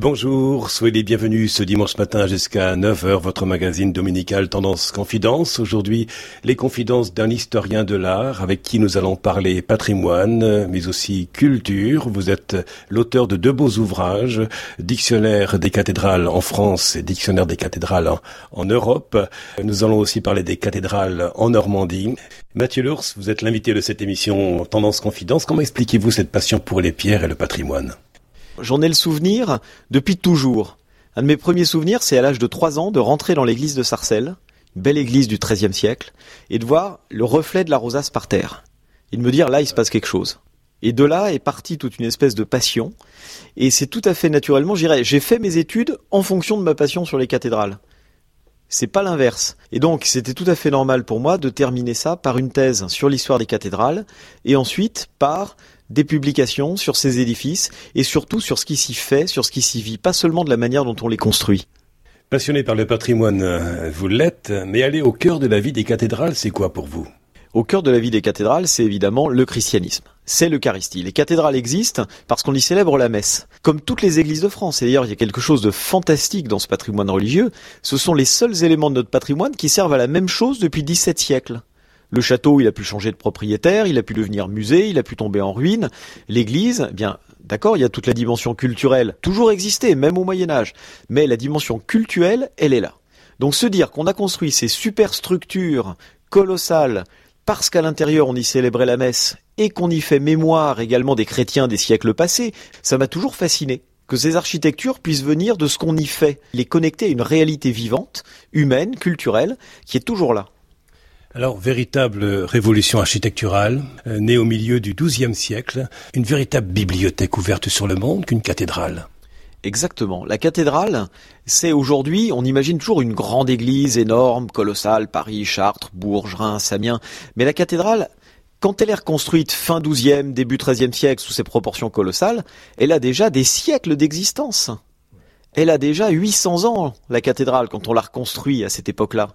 Bonjour, soyez les bienvenus ce dimanche matin jusqu'à 9h, votre magazine dominical Tendance Confidence. Aujourd'hui, les confidences d'un historien de l'art avec qui nous allons parler patrimoine, mais aussi culture. Vous êtes l'auteur de deux beaux ouvrages, Dictionnaire des cathédrales en France et Dictionnaire des cathédrales en, Europe. Nous allons aussi parler des cathédrales en Normandie. Mathieu Lours, vous êtes l'invité de cette émission Tendance Confidence. Comment expliquez-vous cette passion pour les pierres et le patrimoine? J'en ai le souvenir depuis toujours. Un de mes premiers souvenirs, c'est à l'âge de 3 ans de rentrer dans l'église de Sarcelles, belle église du XIIIe siècle, et de voir le reflet de la rosace par terre. Et de me dire, là, il se passe quelque chose. Et de là est partie toute une espèce de passion. Et c'est tout à fait naturellement, j'irais, j'ai fait mes études en fonction de ma passion sur les cathédrales. C'est pas l'inverse. Et donc, c'était tout à fait normal pour moi de terminer ça par une thèse sur l'histoire des cathédrales, et ensuite par des publications sur ces édifices et surtout sur ce qui s'y fait, sur ce qui s'y vit, pas seulement de la manière dont on les construit. Passionné par le patrimoine, euh, vous l'êtes, mais aller au cœur de la vie des cathédrales, c'est quoi pour vous? Au cœur de la vie des cathédrales, c'est évidemment le christianisme. C'est l'Eucharistie. Les cathédrales existent parce qu'on y célèbre la messe. Comme toutes les églises de France. Et d'ailleurs, il y a quelque chose de fantastique dans ce patrimoine religieux. Ce sont les seuls éléments de notre patrimoine qui servent à la même chose depuis 17 siècles. Le château, il a pu changer de propriétaire, il a pu devenir musée, il a pu tomber en ruine. L'église, eh bien, d'accord, il y a toute la dimension culturelle, toujours existé, même au Moyen Âge. Mais la dimension culturelle, elle est là. Donc se dire qu'on a construit ces super structures colossales parce qu'à l'intérieur on y célébrait la messe et qu'on y fait mémoire également des chrétiens des siècles passés, ça m'a toujours fasciné que ces architectures puissent venir de ce qu'on y fait, les connecter à une réalité vivante, humaine, culturelle, qui est toujours là. Alors, véritable révolution architecturale, euh, née au milieu du XIIe siècle, une véritable bibliothèque ouverte sur le monde qu'une cathédrale. Exactement. La cathédrale, c'est aujourd'hui, on imagine toujours une grande église énorme, colossale, Paris, Chartres, Bourges, Reims, Amiens. Mais la cathédrale, quand elle est reconstruite fin XIIe, début XIIIe siècle sous ses proportions colossales, elle a déjà des siècles d'existence. Elle a déjà 800 ans, la cathédrale, quand on l'a reconstruit à cette époque-là.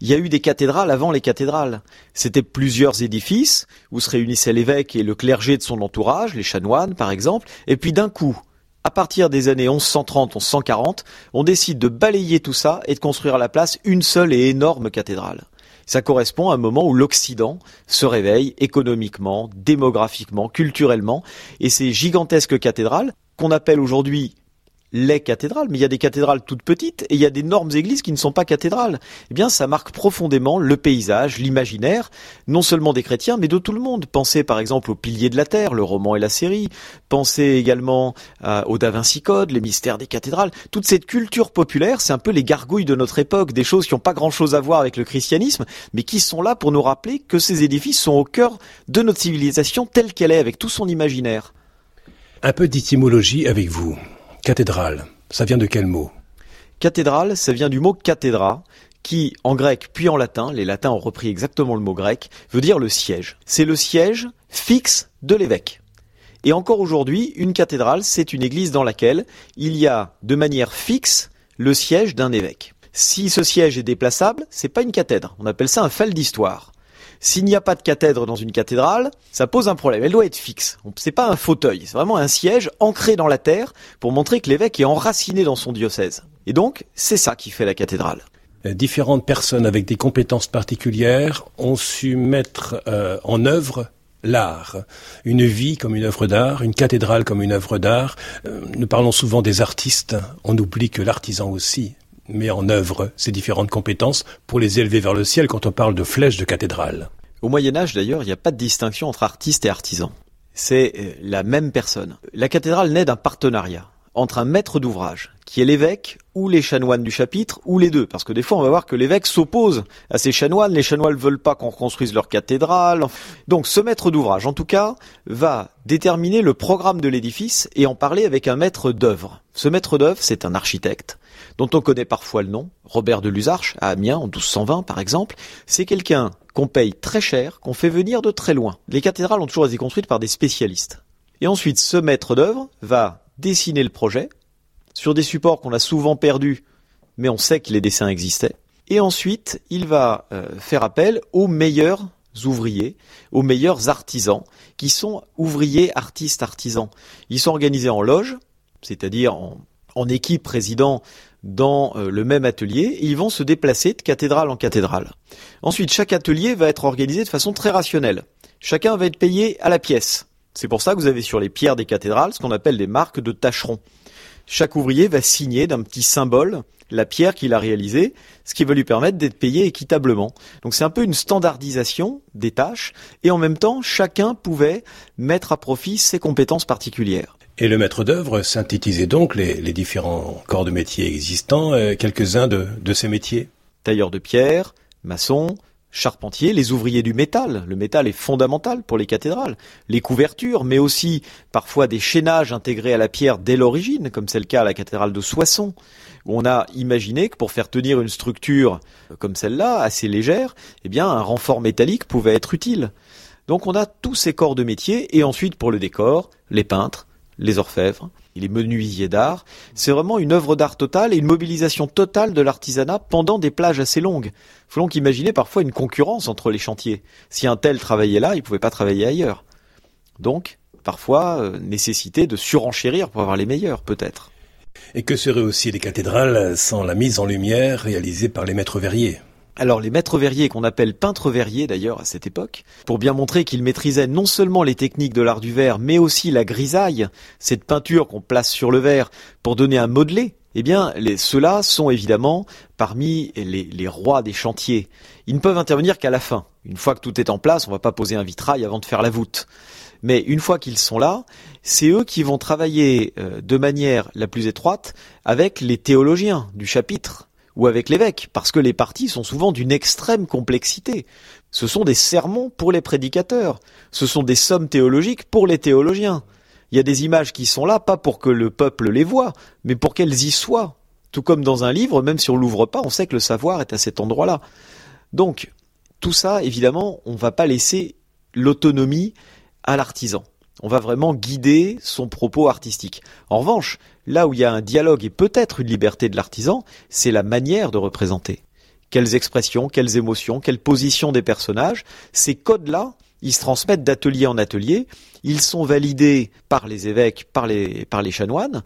Il y a eu des cathédrales avant les cathédrales. C'était plusieurs édifices où se réunissaient l'évêque et le clergé de son entourage, les chanoines par exemple, et puis d'un coup, à partir des années 1130-1140, on décide de balayer tout ça et de construire à la place une seule et énorme cathédrale. Ça correspond à un moment où l'Occident se réveille économiquement, démographiquement, culturellement, et ces gigantesques cathédrales, qu'on appelle aujourd'hui les cathédrales, mais il y a des cathédrales toutes petites et il y a d'énormes églises qui ne sont pas cathédrales. Eh bien, ça marque profondément le paysage, l'imaginaire, non seulement des chrétiens, mais de tout le monde. Pensez par exemple aux piliers de la terre, le roman et la série. Pensez également euh, au Da Vinci Code, les mystères des cathédrales. Toute cette culture populaire, c'est un peu les gargouilles de notre époque, des choses qui n'ont pas grand chose à voir avec le christianisme, mais qui sont là pour nous rappeler que ces édifices sont au cœur de notre civilisation telle qu'elle est, avec tout son imaginaire. Un peu d'étymologie avec vous. Cathédrale, ça vient de quel mot Cathédrale, ça vient du mot cathédra, qui, en grec puis en latin, les latins ont repris exactement le mot grec, veut dire le siège. C'est le siège fixe de l'évêque. Et encore aujourd'hui, une cathédrale, c'est une église dans laquelle il y a de manière fixe le siège d'un évêque. Si ce siège est déplaçable, c'est pas une cathèdre. On appelle ça un fel d'histoire. S'il n'y a pas de cathèdre dans une cathédrale, ça pose un problème. Elle doit être fixe. C'est pas un fauteuil, c'est vraiment un siège ancré dans la terre pour montrer que l'évêque est enraciné dans son diocèse. Et donc, c'est ça qui fait la cathédrale. Euh, différentes personnes avec des compétences particulières ont su mettre euh, en œuvre l'art, une vie comme une œuvre d'art, une cathédrale comme une œuvre d'art. Euh, nous parlons souvent des artistes, on oublie que l'artisan aussi met en œuvre ces différentes compétences pour les élever vers le ciel quand on parle de flèches de cathédrale. Au Moyen Âge d'ailleurs, il n'y a pas de distinction entre artiste et artisan. C'est euh, la même personne. La cathédrale naît d'un partenariat entre un maître d'ouvrage, qui est l'évêque, ou les chanoines du chapitre, ou les deux. Parce que des fois, on va voir que l'évêque s'oppose à ces chanoines. Les chanoines ne veulent pas qu'on reconstruise leur cathédrale. Donc, ce maître d'ouvrage, en tout cas, va déterminer le programme de l'édifice et en parler avec un maître d'œuvre. Ce maître d'œuvre, c'est un architecte dont on connaît parfois le nom, Robert de Lusarche, à Amiens en 1220 par exemple, c'est quelqu'un qu'on paye très cher, qu'on fait venir de très loin. Les cathédrales ont toujours été construites par des spécialistes. Et ensuite, ce maître d'œuvre va dessiner le projet sur des supports qu'on a souvent perdus, mais on sait que les dessins existaient. Et ensuite, il va euh, faire appel aux meilleurs ouvriers, aux meilleurs artisans, qui sont ouvriers, artistes, artisans. Ils sont organisés en loges, c'est-à-dire en équipe résidant dans euh, le même atelier et ils vont se déplacer de cathédrale en cathédrale. Ensuite, chaque atelier va être organisé de façon très rationnelle. Chacun va être payé à la pièce. C'est pour ça que vous avez sur les pierres des cathédrales ce qu'on appelle des marques de tâcherons. Chaque ouvrier va signer d'un petit symbole la pierre qu'il a réalisée, ce qui va lui permettre d'être payé équitablement. Donc c'est un peu une standardisation des tâches, et en même temps, chacun pouvait mettre à profit ses compétences particulières. Et le maître d'œuvre synthétisait donc les, différents corps de métier existants, euh, quelques-uns de, de ces métiers? Tailleur de pierre, maçon, charpentiers, les ouvriers du métal. Le métal est fondamental pour les cathédrales. Les couvertures, mais aussi parfois des chaînages intégrés à la pierre dès l'origine, comme c'est le cas à la cathédrale de Soissons, où on a imaginé que pour faire tenir une structure comme celle-là, assez légère, eh bien, un renfort métallique pouvait être utile. Donc on a tous ces corps de métier, et ensuite pour le décor, les peintres, les orfèvres, les menuisiers d'art. C'est vraiment une œuvre d'art totale et une mobilisation totale de l'artisanat pendant des plages assez longues. Il faut donc imaginer parfois une concurrence entre les chantiers. Si un tel travaillait là, il ne pouvait pas travailler ailleurs. Donc, parfois, euh, nécessité de surenchérir pour avoir les meilleurs, peut-être. Et que seraient aussi les cathédrales sans la mise en lumière réalisée par les maîtres verriers? Alors les maîtres verriers qu'on appelle peintres verriers d'ailleurs à cette époque, pour bien montrer qu'ils maîtrisaient non seulement les techniques de l'art du verre, mais aussi la grisaille, cette peinture qu'on place sur le verre pour donner un modelé, eh bien ceux-là sont évidemment parmi les, rois des chantiers. Ils ne peuvent intervenir qu'à la fin. Une fois que tout est en place, on ne va pas poser un vitrail avant de faire la voûte. Mais une fois qu'ils sont là, c'est eux qui vont travailler euh, de manière la plus étroite avec les théologiens du chapitre ou avec l'évêque, parce que les parties sont souvent d'une extrême complexité. Ce sont des sermons pour les prédicateurs, ce sont des sommes théologiques pour les théologiens. Il y a des images qui sont là, pas pour que le peuple les voie, mais pour qu'elles y soient. Tout comme dans un livre, même si on l'ouvre pas, on sait que le savoir est à cet endroit-là. Donc, tout ça, évidemment, on ne va pas laisser l'autonomie à l'artisan. On va vraiment guider son propos artistique. En revanche, là où il y a un dialogue et peut-être une liberté de l'artisan, c'est la manière de représenter. Quelles expressions, quelles émotions, quelles positions des personnages, ces codes-là, ils se transmettent d'atelier en atelier, ils sont validés par les évêques, par les, par les chanoines,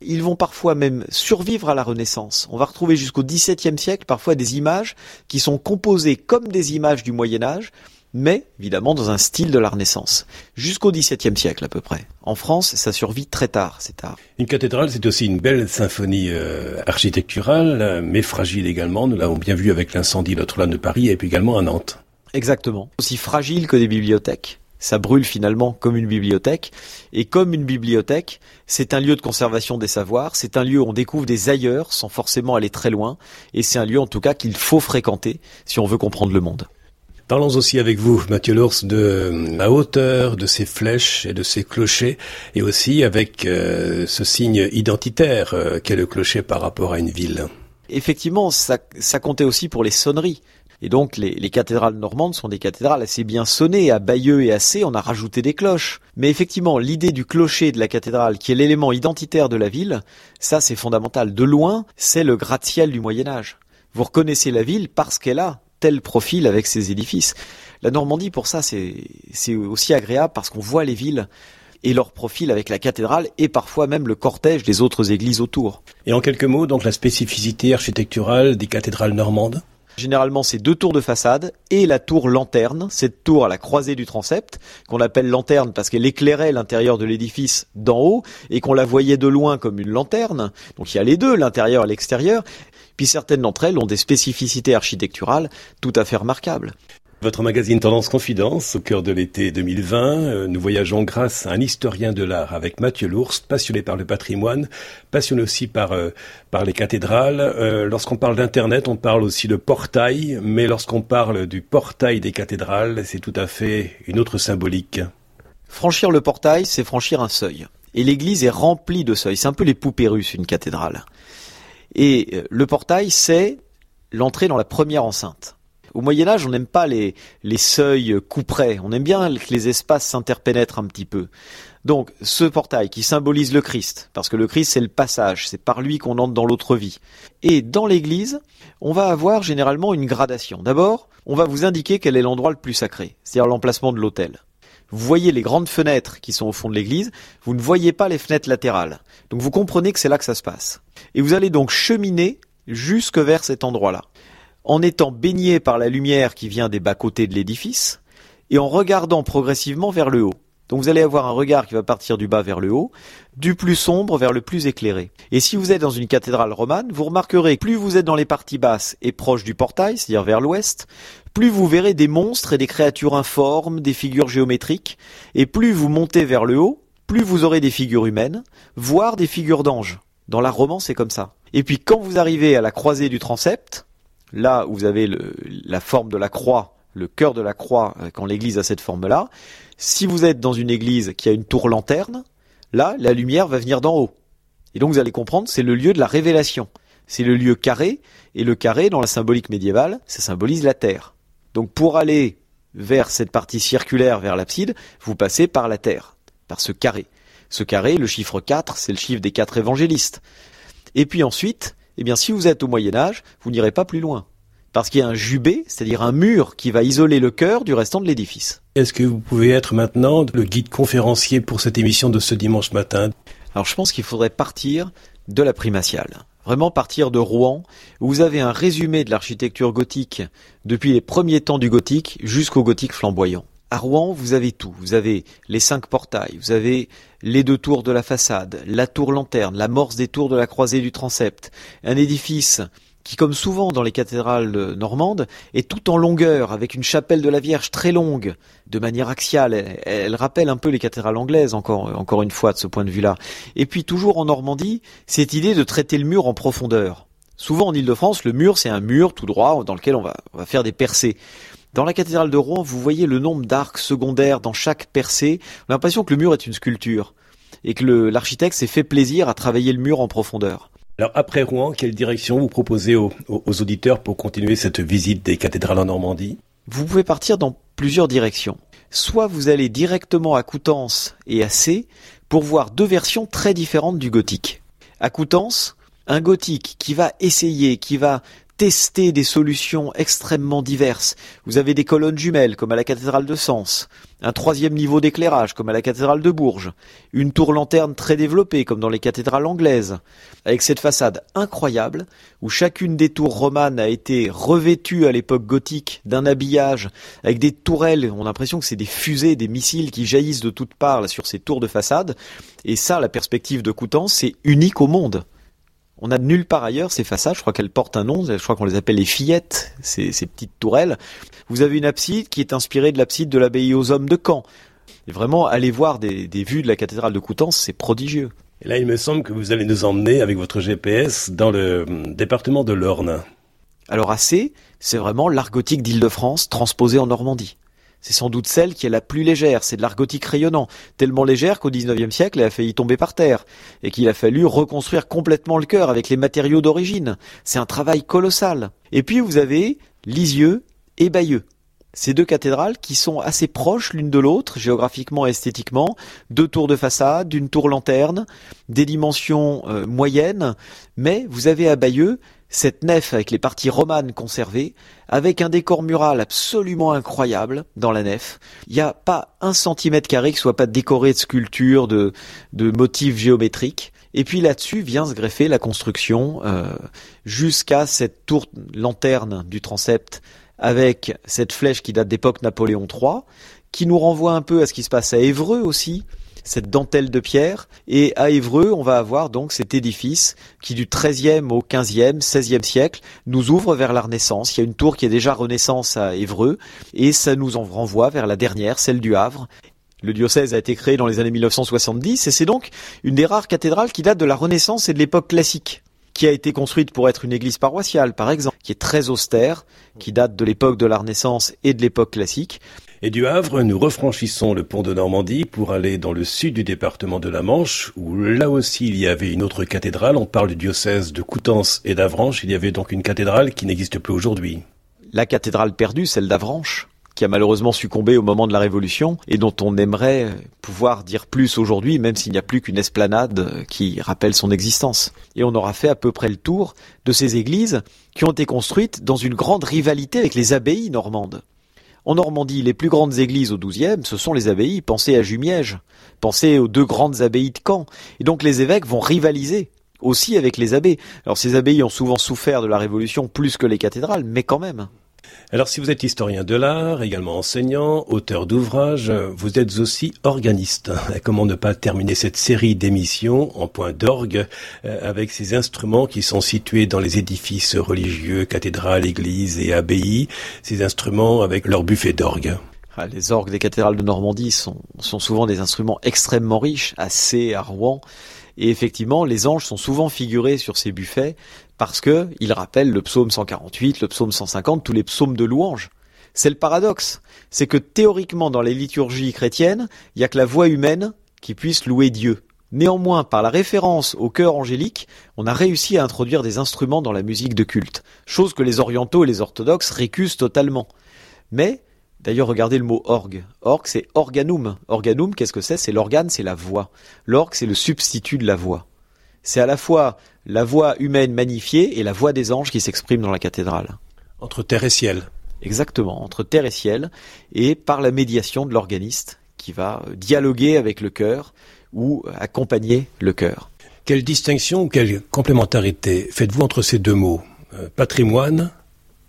ils vont parfois même survivre à la Renaissance. On va retrouver jusqu'au XVIIe siècle parfois des images qui sont composées comme des images du Moyen Âge, mais évidemment dans un style de la Renaissance, jusqu'au XVIIe siècle à peu près. En France, ça survit très tard, cet art. Une cathédrale, c'est aussi une belle symphonie euh, architecturale, mais fragile également. Nous l'avons bien vu avec l'incendie Notre-Dame de Paris et puis également à Nantes. Exactement. Aussi fragile que des bibliothèques. Ça brûle finalement comme une bibliothèque. Et comme une bibliothèque, c'est un lieu de conservation des savoirs, c'est un lieu où on découvre des ailleurs sans forcément aller très loin. Et c'est un lieu en tout cas qu'il faut fréquenter si on veut comprendre le monde. Parlons aussi avec vous, Mathieu Lours, de la hauteur de ces flèches et de ces clochers, et aussi avec euh, ce signe identitaire euh, qu'est le clocher par rapport à une ville. Effectivement, ça, comptait aussi pour les sonneries. Et donc les, les, cathédrales normandes sont des cathédrales assez bien sonnées. À Bayeux et à C, on a rajouté des cloches. Mais effectivement, l'idée du clocher de la cathédrale, qui est l'élément identitaire de la ville, ça c'est fondamental. De loin, c'est le gratte-ciel du Moyen Âge. Vous reconnaissez la ville parce qu'elle a tel profil avec ces édifices. La Normandie, pour ça, c'est aussi agréable parce qu'on voit les villes et leur profil avec la cathédrale et parfois même le cortège des autres églises autour. Et en quelques mots, donc la spécificité architecturale des cathédrales normandes Généralement, c'est deux tours de façade et la tour lanterne, cette tour à la croisée du transept, qu'on appelle lanterne parce qu'elle éclairait l'intérieur de l'édifice d'en haut et qu'on la voyait de loin comme une lanterne. Donc il y a les deux, l'intérieur et l'extérieur. Puis certaines d'entre elles ont des spécificités architecturales tout à fait remarquables. Votre magazine Tendance Confidence, au cœur de l'été 2020, euh, nous voyageons grâce à un historien de l'art avec Mathieu Lours, passionné par le patrimoine, passionné aussi par, euh, par les cathédrales. Euh, lorsqu'on parle d'Internet, on parle aussi de portail, mais lorsqu'on parle du portail des cathédrales, c'est tout à fait une autre symbolique. Franchir le portail, c'est franchir un seuil. Et l'église est remplie de seuils. C'est un peu les poupées russes, une cathédrale. Et euh, le portail, c'est l'entrée dans la première enceinte. Au Moyen Âge, on n'aime pas les, seuils couperets, on aime bien que les espaces s'interpénètrent un petit peu. Donc ce portail qui symbolise le Christ, parce que le Christ c'est le passage, c'est par lui qu'on entre dans l'autre vie. Et dans l'église, on va avoir généralement une gradation. D'abord, on va vous indiquer quel est l'endroit le plus sacré, c'est-à-dire l'emplacement de l'autel. Vous voyez les grandes fenêtres qui sont au fond de l'église, vous ne voyez pas les fenêtres latérales. Donc vous comprenez que c'est là que ça se passe. Et vous allez donc cheminer jusque vers cet endroit-là, en étant baigné par la lumière qui vient des bas-côtés de l'édifice, et en regardant progressivement vers le haut. Donc vous allez avoir un regard qui va partir du bas vers le haut, du plus sombre vers le plus éclairé. Et si vous êtes dans une cathédrale romane, vous remarquerez que plus vous êtes dans les parties basses et proches du portail, c'est-à-dire vers l'ouest, plus vous verrez des monstres et des créatures informes, des figures géométriques, et plus vous montez vers le haut, plus vous aurez des figures humaines, voire des figures d'anges. Dans la romance, c'est comme ça. Et puis quand vous arrivez à la croisée du transept, là où vous avez la forme de la croix, le cœur de la croix, euh, quand l'église a cette forme-là, si vous êtes dans une église qui a une tour lanterne, là, la lumière va venir d'en haut. Et donc vous allez comprendre, c'est le lieu de la révélation. C'est le lieu carré, et le carré, dans la symbolique médiévale, ça symbolise la terre. Donc pour aller vers cette partie circulaire, vers l'abside, vous passez par la terre, par ce carré. Ce carré, le chiffre 4, c'est le chiffre des quatre évangélistes. Et puis ensuite, eh bien, si vous êtes au Moyen Âge, vous n'irez pas plus loin parce qu'il y a un jubé, c'est-à-dire un mur qui va isoler le cœur du restant de l'édifice. Est-ce que vous pouvez être maintenant le guide conférencier pour cette émission de ce dimanche matin? Alors je pense qu'il faudrait partir de la primatiale. Vraiment partir de Rouen, où vous avez un résumé de l'architecture gothique depuis les premiers temps du gothique jusqu'au gothique flamboyant. À Rouen, vous avez tout. Vous avez les cinq portails, vous avez les deux tours de la façade, la tour lanterne, l'amorce des tours de la croisée du transept, un édifice qui, comme souvent dans les cathédrales normandes, est tout en longueur, avec une chapelle de la Vierge très longue, de manière axiale. Elle, rappelle un peu les cathédrales anglaises, encore, encore une fois, de ce point de vue-là. Et puis, toujours en Normandie, cette idée de traiter le mur en profondeur. Souvent en Ile-de-France, le mur, c'est un mur tout droit dans lequel on va, on va faire des percées. Dans la cathédrale de Rouen, vous voyez le nombre d'arcs secondaires dans chaque percée. On a l'impression que le mur est une sculpture et que l'architecte s'est fait plaisir à travailler le mur en profondeur. Alors après Rouen, quelle direction vous proposez aux, auditeurs pour continuer cette visite des cathédrales en Normandie? Vous pouvez partir dans plusieurs directions. Soit vous allez directement à Coutances et à C pour voir deux versions très différentes du gothique. À Coutances, un gothique qui va essayer, qui va tester des solutions extrêmement diverses. Vous avez des colonnes jumelles comme à la cathédrale de Sens, un troisième niveau d'éclairage comme à la cathédrale de Bourges, une tour lanterne très développée comme dans les cathédrales anglaises, avec cette façade incroyable où chacune des tours romanes a été revêtue à l'époque gothique d'un habillage avec des tourelles, on a l'impression que c'est des fusées, des missiles qui jaillissent de toutes parts sur ces tours de façade, et ça, la perspective de Coutances, c'est unique au monde. On a nulle part ailleurs ces façades, je crois qu'elles portent un nom, je crois qu'on les appelle les fillettes, ces, petites tourelles. Vous avez une abside qui est inspirée de l'abside de l'abbaye aux hommes de Caen. Et vraiment, aller voir des, vues de la cathédrale de Coutances, c'est prodigieux. Et là, il me semble que vous allez nous emmener avec votre GPS dans le département de l'Orne. Alors assez, c'est vraiment l'art gothique d'Île-de-France transposé en Normandie. C'est sans doute celle qui est la plus légère, c'est de l'art gothique rayonnant, tellement légère qu'au XIXe siècle elle a failli tomber par terre, et qu'il a fallu reconstruire complètement le cœur avec les matériaux d'origine. C'est un travail colossal. Et puis vous avez Lisieux et Bayeux. Ces deux cathédrales qui sont assez proches l'une de l'autre, géographiquement et esthétiquement, deux tours de façade, une tour lanterne, des dimensions euh, moyennes, mais vous avez à Bayeux cette nef avec les parties romanes conservées, avec un décor mural absolument incroyable dans la nef. Il n'y a pas un centimètre carré qui soit pas décoré de sculptures, de, de motifs géométriques. Et puis là-dessus vient se greffer la construction euh, jusqu'à cette tour lanterne du transept avec cette flèche qui date d'époque Napoléon III, qui nous renvoie un peu à ce qui se passe à Évreux aussi, cette dentelle de pierre. Et à Évreux, on va avoir donc cet édifice qui du XIIIe au XVe, XVIe siècle nous ouvre vers la Renaissance. Il y a une tour qui est déjà Renaissance à Évreux et ça nous en renvoie vers la dernière, celle du Havre. Le diocèse a été créé dans les années 1970 et c'est donc une des rares cathédrales qui date de la Renaissance et de l'époque classique qui a été construite pour être une église paroissiale, par exemple, qui est très austère, qui date de l'époque de la Renaissance et de l'époque classique. Et du Havre, nous refranchissons le pont de Normandie pour aller dans le sud du département de la Manche, où là aussi il y avait une autre cathédrale. On parle du diocèse de Coutances et d'Avranches. Il y avait donc une cathédrale qui n'existe plus aujourd'hui. La cathédrale perdue, celle d'Avranches qui a malheureusement succombé au moment de la Révolution et dont on aimerait pouvoir dire plus aujourd'hui, même s'il n'y a plus qu'une esplanade qui rappelle son existence. Et on aura fait à peu près le tour de ces églises qui ont été construites dans une grande rivalité avec les abbayes normandes. En Normandie, les plus grandes églises au XIIe, ce sont les abbayes. Pensez à Jumièges, pensez aux deux grandes abbayes de Caen. Et donc les évêques vont rivaliser aussi avec les abbés. Alors ces abbayes ont souvent souffert de la Révolution plus que les cathédrales, mais quand même. Alors si vous êtes historien de l'art, également enseignant, auteur d'ouvrages, vous êtes aussi organiste. Comment ne pas terminer cette série d'émissions en point d'orgue euh, avec ces instruments qui sont situés dans les édifices religieux, cathédrales, églises et abbayes, ces instruments avec leur buffet d'orgue ah, les orgues des cathédrales de Normandie sont, sont souvent des instruments extrêmement riches, assez à Rouen. Et effectivement, les anges sont souvent figurés sur ces buffets parce que ils rappellent le psaume 148, le psaume 150, tous les psaumes de louange. C'est le paradoxe. C'est que théoriquement, dans les liturgies chrétiennes, il n'y a que la voix humaine qui puisse louer Dieu. Néanmoins, par la référence au chœur angélique, on a réussi à introduire des instruments dans la musique de culte, chose que les orientaux et les orthodoxes récusent totalement. Mais D'ailleurs, regardez le mot orgue. Orgue, c'est organum. Organum, qu'est-ce que c'est? C'est l'organe, c'est la voix. L'orgue, c'est le substitut de la voix. C'est à la fois la voix humaine magnifiée et la voix des anges qui s'expriment dans la cathédrale. Entre terre et ciel. Exactement, entre terre et ciel, et par la médiation de l'organiste qui va dialoguer avec le cœur ou accompagner le cœur. Quelle distinction ou quelle complémentarité faites-vous entre ces deux mots, euh, patrimoine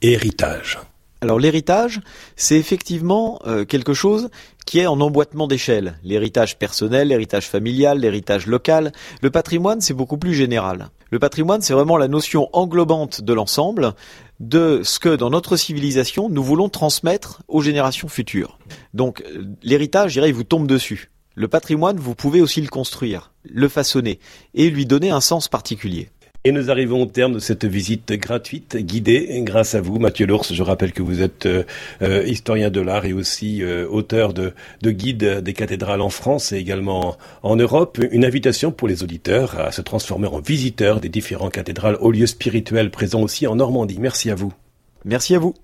et héritage? Alors l'héritage, c'est effectivement euh, quelque chose qui est en emboîtement d'échelle. L'héritage personnel, l'héritage familial, l'héritage local. Le patrimoine, c'est beaucoup plus général. Le patrimoine, c'est vraiment la notion englobante de l'ensemble de ce que dans notre civilisation, nous voulons transmettre aux générations futures. Donc l'héritage, je il vous tombe dessus. Le patrimoine, vous pouvez aussi le construire, le façonner et lui donner un sens particulier. Et nous arrivons au terme de cette visite gratuite, guidée grâce à vous, Mathieu Lours. Je rappelle que vous êtes euh, euh, historien de l'art et aussi euh, auteur de, de guides des cathédrales en France et également en Europe. Une invitation pour les auditeurs à se transformer en visiteurs des différents cathédrales, aux lieux spirituels présents aussi en Normandie. Merci à vous. Merci à vous.